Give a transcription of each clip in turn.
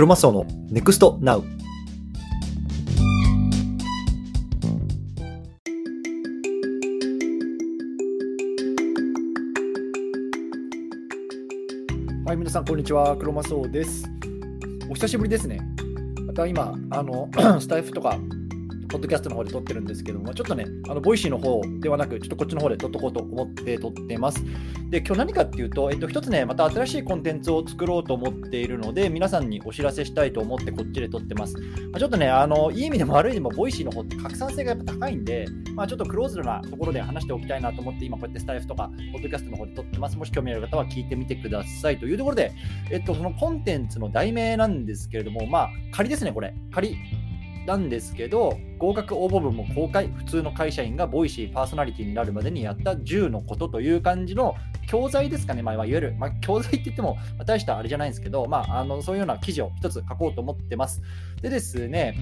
クロマスオのネクストナウはい、皆さん、こんにちは。クロマスオです。お久しぶりですね。また今、あの スタイフとかポッドキャストの方で撮ってるんですけども、ちょっとね、あのボイシーの方ではなく、ちょっとこっちの方で撮っとこうと思って撮ってます。で、今日何かっていうと、えっと、一つね、また新しいコンテンツを作ろうと思っているので、皆さんにお知らせしたいと思ってこっちで撮ってます。まあ、ちょっとね、あの、いい意味でも悪い意味でも、ボイシーの方って拡散性がやっぱ高いんで、まあ、ちょっとクローズドなところで話しておきたいなと思って、今こうやってスタイフとか、ポッドキャストの方で撮ってます。もし興味ある方は聞いてみてくださいというところで、えっと、そのコンテンツの題名なんですけれども、まあ、仮ですね、これ。仮。なんですけど、合格応募文も公開、普通の会社員がボイシーパーソナリティになるまでにやった10のことという感じの教材ですかね、まあ、いわゆる、まあ、教材って言っても、ま、大したあれじゃないんですけど、まあ、あのそういうような記事を1つ書こうと思ってます。でですね、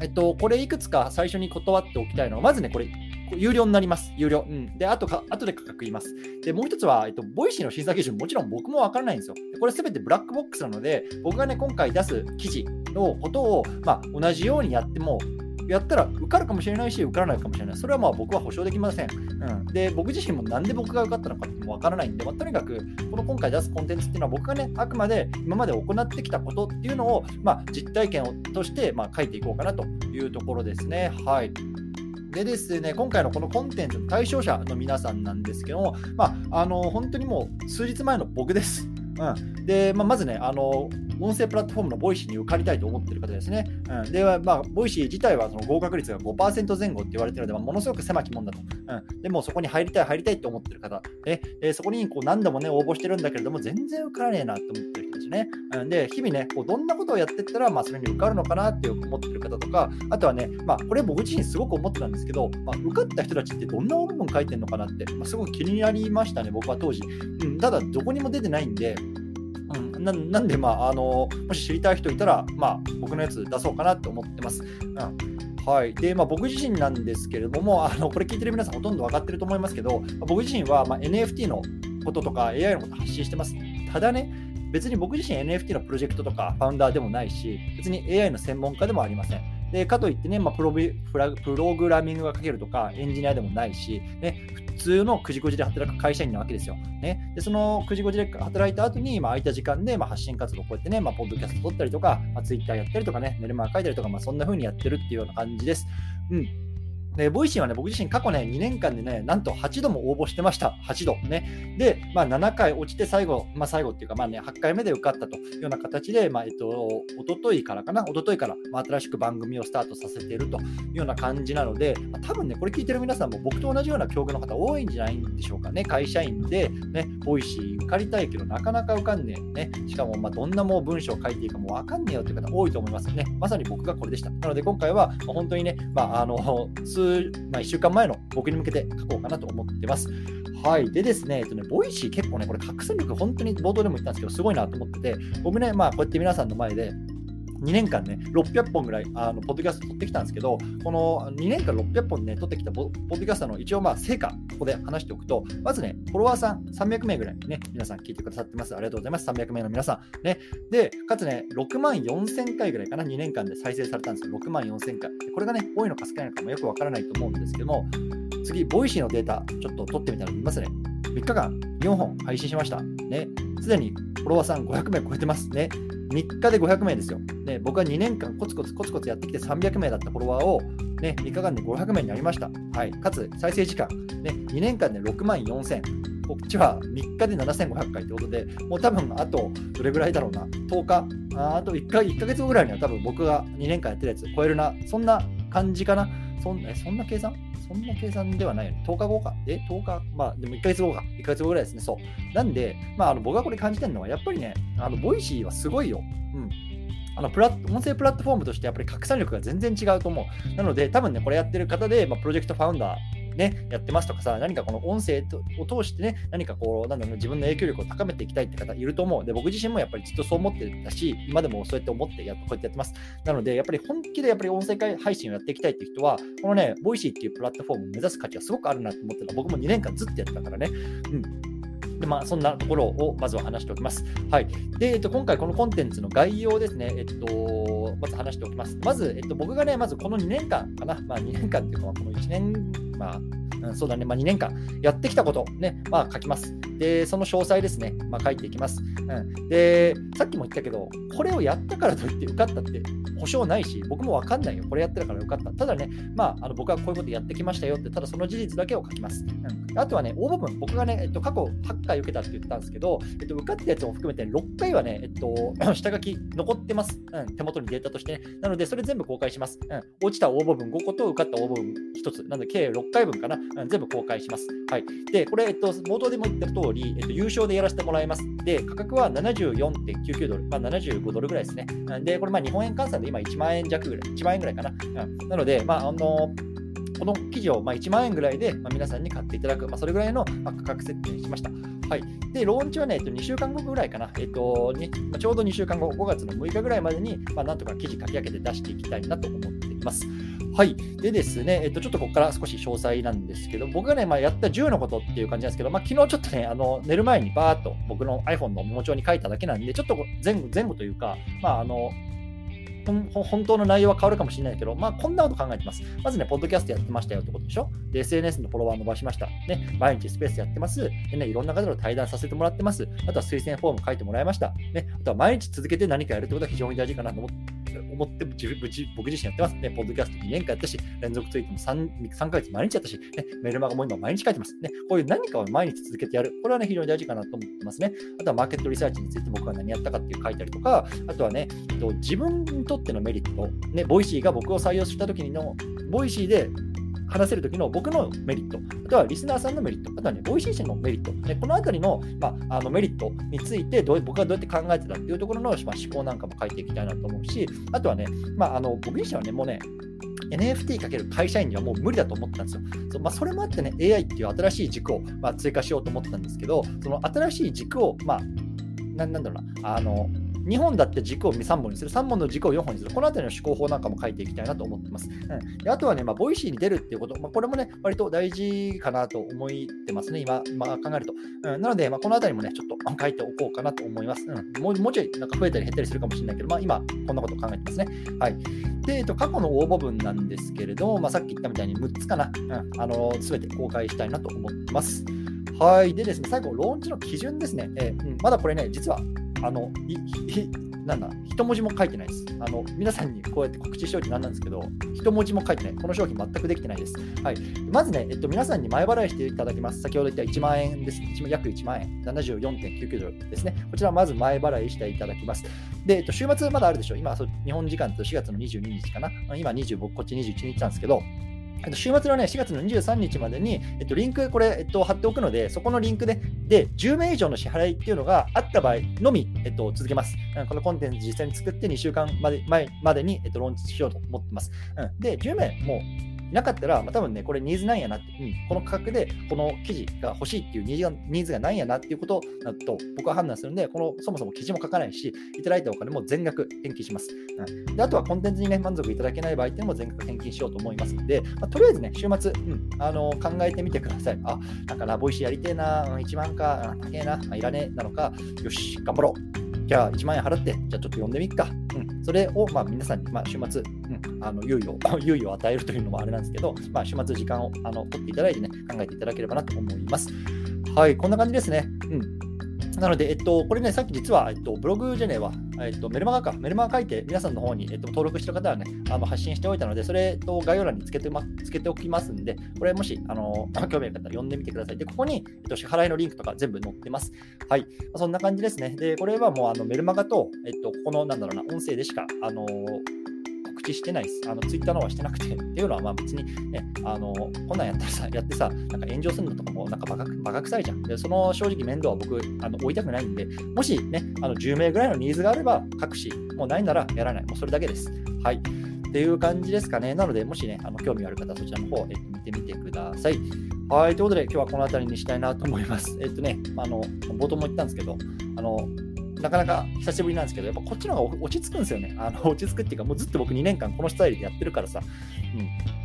えっと、これいくつか最初に断っておきたいのは、まずね、これ、有料になります。有料。うん。で、あとか、後で価格言います。で、もう一つは、えっと、 Voicy の審査基準、もちろん僕もわからないんですよ。これすべてブラックボックスなので、僕がね、今回出す記事のことを、まあ、同じようにやっても、やったら受かるかもしれないし、受からないかもしれない。それはまあ僕は保証できません。うん、で、僕自身もなんで僕が受かったのかってもわからないんで、まあ、とにかく、この今回出すコンテンツっていうのは僕がね、あくまで今まで行ってきたことっていうのを、まあ、実体験をとしてまあ書いていこうかなというところですね。はい。でですね、今回のこのコンテンツの対象者の皆さんなんですけども、まあ、あの本当にもう数日前の僕です。うん、で、まあ、まずね、あの音声プラットフォームの Voicy に受かりたいと思ってる方ですね。うん、で、まあ、 Voicy 自体はその合格率が5%前後って言われてるので、まあ、ものすごく狭き門だと。うん、でもそこに入りたい、入りたいと思ってる方、ででそこにこう何度もね、応募してるんだけれども、全然受からねえなと思ってるですね。で、日々ね、こうどんなことをやってったら、まあ、それに受かるのかなって思ってる方とか、あとはね、まあ、これ僕自身すごく思ってたんですけど、まあ、受かった人たちってどんな応募文書いてるのかなって、まあ、すごく気になりましたね、僕は当時。うん、ただ、どこにも出てないんで、うん、ななんで、まああの、もし知りたい人いたら、まあ、僕のやつ出そうかなと思ってます。うんはいでまあ、僕自身なんですけれども、あのこれ聞いてる皆さんほとんど分かってると思いますけど、僕自身は、まあ、NFT のこととか AI のこと発信してます。ただね、別に僕自身 NFT のプロジェクトとかファウンダーでもないし、別に AI の専門家でもありません。でかといってね、まあ、プロプログラミングが書けるとかエンジニアでもないし、ね、普通の9時5時で働く会社員なわけですよ。ね、でその9時5時で働いた後に、まあ、空いた時間で、まあ、発信活動こうやってね、まあ、ポッドキャスト撮ったりとか、まあ、ツイッターやったりとかね、メルマガ書いたりとか、まあ、そんな風にやってるっていうような感じです。うんで、 Voicy はね、僕自身過去ね、2年間でね、なんと8度も応募してました。8度。ね。で、まあ、7回落ちて最後、まあ、最後っていうか、まあね、8回目で受かったというような形で、まあ、えっと、おとといからかな、おとといから、まあ、新しく番組をスタートさせているというような感じなので、まあ、多分ね、これ聞いてる皆さんも僕と同じような境遇の方多いんじゃないんでしょうかね。会社員で、ね、 Voicy 受かりたいけど、なかなか受かんねえ。ね。しかも、まあ、どんなもう文章を書いていいかもわかんねえよっていう方多いと思いますね。まさに僕がこれでした。なので、今回は、本当にね、まあ、あの、数、まあ、1週間前の僕に向けて書こうかなと思ってます。はい。でですね、えっとね、 Voicy 結構ね、これ拡散力本当に冒頭でも言ったんですけど、すごいなと思ってて、僕ね、まあこうやって皆さんの前で、2年間ね、600本ぐらい、あの、ポッドキャスト撮ってきたんですけど、この2年間600本ね、撮ってきたポッドキャストの一応まあ成果、ここで話しておくと、まずね、フォロワーさん300名ぐらいね、皆さん聞いてくださってます。ありがとうございます。300名の皆さん。ね。で、かつね、6万4000回ぐらいかな、2年間で再生されたんですよ。6万4000回。これがね、多いのか少ないのかもよくわからないと思うんですけども、次、 Voicy のデータ、ちょっと取ってみたら見ますね。3日間4本配信しました。ね。すでにフォロワーさん500名超えてますね。3日で500名ですよ。ね、僕は2年間コツコツコツコツやってきて300名だったフォロワーを、ね、3日間で500名になりました。はい、かつ再生時間、ね、2年間で6万4000。こっちは3日で7500回ということで、もう多分あとどれぐらいだろうな、10日、ああと1か ,1 ヶ月後ぐらいには多分僕が2年間やってるやつ超えるな、そんな感じかな。そんそんな計算？そんな計算ではないよね。10日後か。え ?10 日？まあ、でも1ヶ月後か。1ヶ月後ぐらいですね。そう。なんで、まあ、あの僕がこれ感じてるのは、やっぱりね、あの Voicy はすごいよ。うん。あのプラ音声プラットフォームとしてやっぱり拡散力が全然違うと思う。なので、多分ね、これやってる方で、まあ、プロジェクトファウンダーね、やってますとかさ、何かこの音声を通してね、何かこう、なんだろう、自分の影響力を高めていきたいって方いると思う。で、僕自身もやっぱりずっとそう思ってたし、今でもそうやって思ってやこうやってやってます。なので、やっぱり本気でやっぱり音声配信をやっていきたいっていう人は、このね、 Voicy っていうプラットフォームを目指す価値はすごくあるなと思ってた。僕も2年間ずっとやってたからね。うん。でまあ、そんなところをまずは話しておきます。はい。で、えっと、今回このコンテンツの概要ですね、えっと、まず話しておきます。まず、えっと、僕がね、まずこの2年間かな、まあ2年間っていうか、この1年、まあ、うん、そうだね、まあ、2年間やってきたこと、ね、まあ、書きます。で、その詳細ですね、まあ、書いていきます。うん、で、さっきも言ったけど、これをやったからといって受かったって保証ないし、僕も分かんないよ。これやってるから受かった。ただね、まあ、あの僕はこういうことやってきましたよって、ただその事実だけを書きます。うん、あとはね、応募文、僕がね、えっと、過去8回受けたって言ったんですけど、えっと、受かったやつも含めて6回はね、えっと、下書き残ってます。うん、手元にデータとしてね。なので、それ全部公開します。うん、落ちた応募文5個と受かった応募文1つ。なので、計6回分かな。うん、全部公開します。はい。で、これ、えっと、冒頭でも言った通り、えっと、優勝でやらせてもらいます。で、価格は74.99ドル、まあ、75ドルぐらいですね。で、これ、まあ、日本円換算で今1万円弱ぐらい、1万円ぐらいかな。うん、なので、まあ、あのこの記事をま1万円ぐらいで、皆さんに買っていただく、まあ、それぐらいの価格設定にしました。はい、で、ローンチはね、えっと、2週間後ぐらいかな、えっとねまあ、ちょうど2週間後、5月の6日ぐらいまでに、まあ、なんとか記事書き上げて出していきたいなと思っています。はい。でですね、えっと、ちょっとここから少し詳細なんですけど、僕がね、まあ、やった10のことっていう感じなんですけど、まあ、昨日ちょっとね、あの、寝る前にバーっと僕の iPhone のメモ帳に書いただけなんで、ちょっと前後前後というか、まあ、あの、本当の内容は変わるかもしれないけど、まあ、こんなこと考えてます。まずね、ポッドキャストやってましたよってことでしょ？で、SNS のフォロワー伸ばしました。ね、毎日スペースやってます。でね、いろんな方と対談させてもらってます。あとは推薦フォーム書いてもらいました。ね、あとは毎日続けて何かやるってことは非常に大事かなと思って。思って僕自身やってますね。ポッドキャスト2年間やったし、連続ツイートも 3, 3ヶ月毎日やったし、ね、メルマガも今毎日書いてます。ね、こういう何かを毎日続けてやる。これはね、非常に大事かなと思ってますね。あとはマーケットリサーチについて僕は何やったかっていう書いたりとか、あとはね、自分にとってのメリット、ね、 Voicy が僕を採用した時の、 Voicy で話せるときの僕のメリット、あとはリスナーさんのメリット、あとはね、 Voicy 社のメリット、ね、このあたりの,、まあ、あのメリットについてどう、僕がどうやって考えてたっていうところの、まあ、思考なんかも書いていきたいなと思うし、あとはね、まあ、あの僕自身はね、もうね、NFT かける会社員にはもう無理だと思ったんですよ。そまあ、それもあってね、AI っていう新しい軸を、まあ、追加しようと思ったんですけど、その新しい軸を、まあ、ななんだろうな、あの、2本だった軸を3本にする、3本の軸を4本にする、このあたりの思考法なんかも書いていきたいなと思ってます。うん、であとはね、まあ、 Voicy に出るっていうこと、まあ、これもね、割と大事かなと思ってますね、今、今考えると。うん、なので、まあ、このあたりもね、ちょっと書いておこうかなと思います。うん、もうもうちょいなんか増えたり減ったりするかもしれないけど、まあ、今、こんなこと考えてますね。はい。で、えっと、過去の応募文なんですけれども、まあ、さっき言ったみたいに6つかな、うん、あの、すべて公開したいなと思ってます。はい。でですね、最後、ローンチの基準ですね。えー、うん、まだこれね、実は、あのいい、なんだ、一文字も書いてないです。あの、皆さんにこうやって告知しておいてなんなんですけど、一文字も書いてない。この商品全くできてないです。はい。まずね、えっと、皆さんに前払いしていただきます。先ほど言った1万円です。約1万円。74.99ドルですね。こちらまず前払いしていただきます。で、えっと、週末まだあるでしょう。今、日本時間と4月の22日かな。今25、こっち21日なんですけど、週末のね、4月の23日までに、えっと、リンク、これ、えっと、貼っておくので、そこのリンクで、で、10名以上の支払いっていうのがあった場合のみ、えっと、続けます。このコンテンツ実際に作って2週間まで前までに、えっと、ローンチしようと思ってます。うん、で、10名もうなかったら、まあ、多分ね、これニーズなんやなって、うん、この価格でこの記事が欲しいっていうニーズがニーズがないんやなっていうことだと僕は判断するんで、このそもそも記事も書かないし、いただいたお金も全額返金します。うん、であとはコンテンツにね、満足いただけない場合っていうのも全額返金しようと思いますので、まあ、とりあえずね、週末、うん、あの考えてみてください。あ、なんかラボイシやりてえな、うん、1万か、高えな、いらねえなのか、よし、頑張ろう。じゃあ1万円払って、じゃあちょっと読んでみっか。うん、それをまあ皆さんに、まあ、週末、うん、あの猶予 猶予を与えるというのもあれなんですけど、まあ、週末時間をあの取っていただいてね、考えていただければなと思います。はい、こんな感じですね。うんなので、えっと、これね、さっき実は、えっと、ブログじゃねえわ、えっと、メルマガか、メルマガ書いて、皆さんの方に、えっと、登録してる方はね、あの発信しておいたので、それと概要欄につけて,、ま、つけておきますんで、これもし、あの、興味ある方は読んでみてください。で、ここに、えっと、支払いのリンクとか全部載ってます。はい。そんな感じですね。で、これはもう、あの、メルマガと、えっと、ここの、なんだろうな、音声でしか、あの知してないです。あのツイッターの方はしてなくて っていうのはまあ別にね、あのこんなんやったらさ、やってさ、なんか炎上するのとかもなんかバカバカ臭いじゃん。で、その正直面倒は僕、あの追いたくないんで、もしね、あの10名ぐらいのニーズがあれば書くし、もうないならやらない。もうそれだけです。はい。っていう感じですかね。なので、もしね、あの興味ある方そちらの方、えっと、見てみてください。はい。ということで、今日はこの辺りにしたいなと思います。えっとね、あの、冒頭も言ったんですけど、あの、なかなか久しぶりなんですけど、やっぱこっちの方が落ち着くんですよね。あの 落ち着くっていうか、もうずっと僕2年間このスタイルでやってるからさ、うん。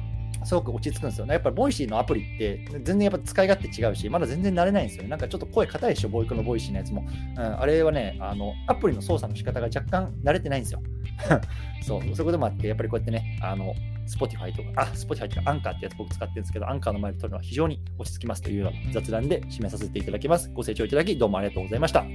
すごく落ち着くんですよね。やっぱり Voicy のアプリって全然やっぱ使い勝手違うし、まだ全然慣れないんですよね。なんかちょっと声硬いでしょ、ボイクの Voicy のやつも。うん、あれはね、あの、アプリの操作の仕方が若干慣れてないんですよ。そう、そういうこともあって、やっぱりこうやってね、あの、Spotify とか、あ、Spotify とかアンカーってやつ僕使ってるんですけど、アンカーの前で撮るのは非常に落ち着きますというような雑談で締めさせていただきます。ご清聴いただきどうもありがとうございました。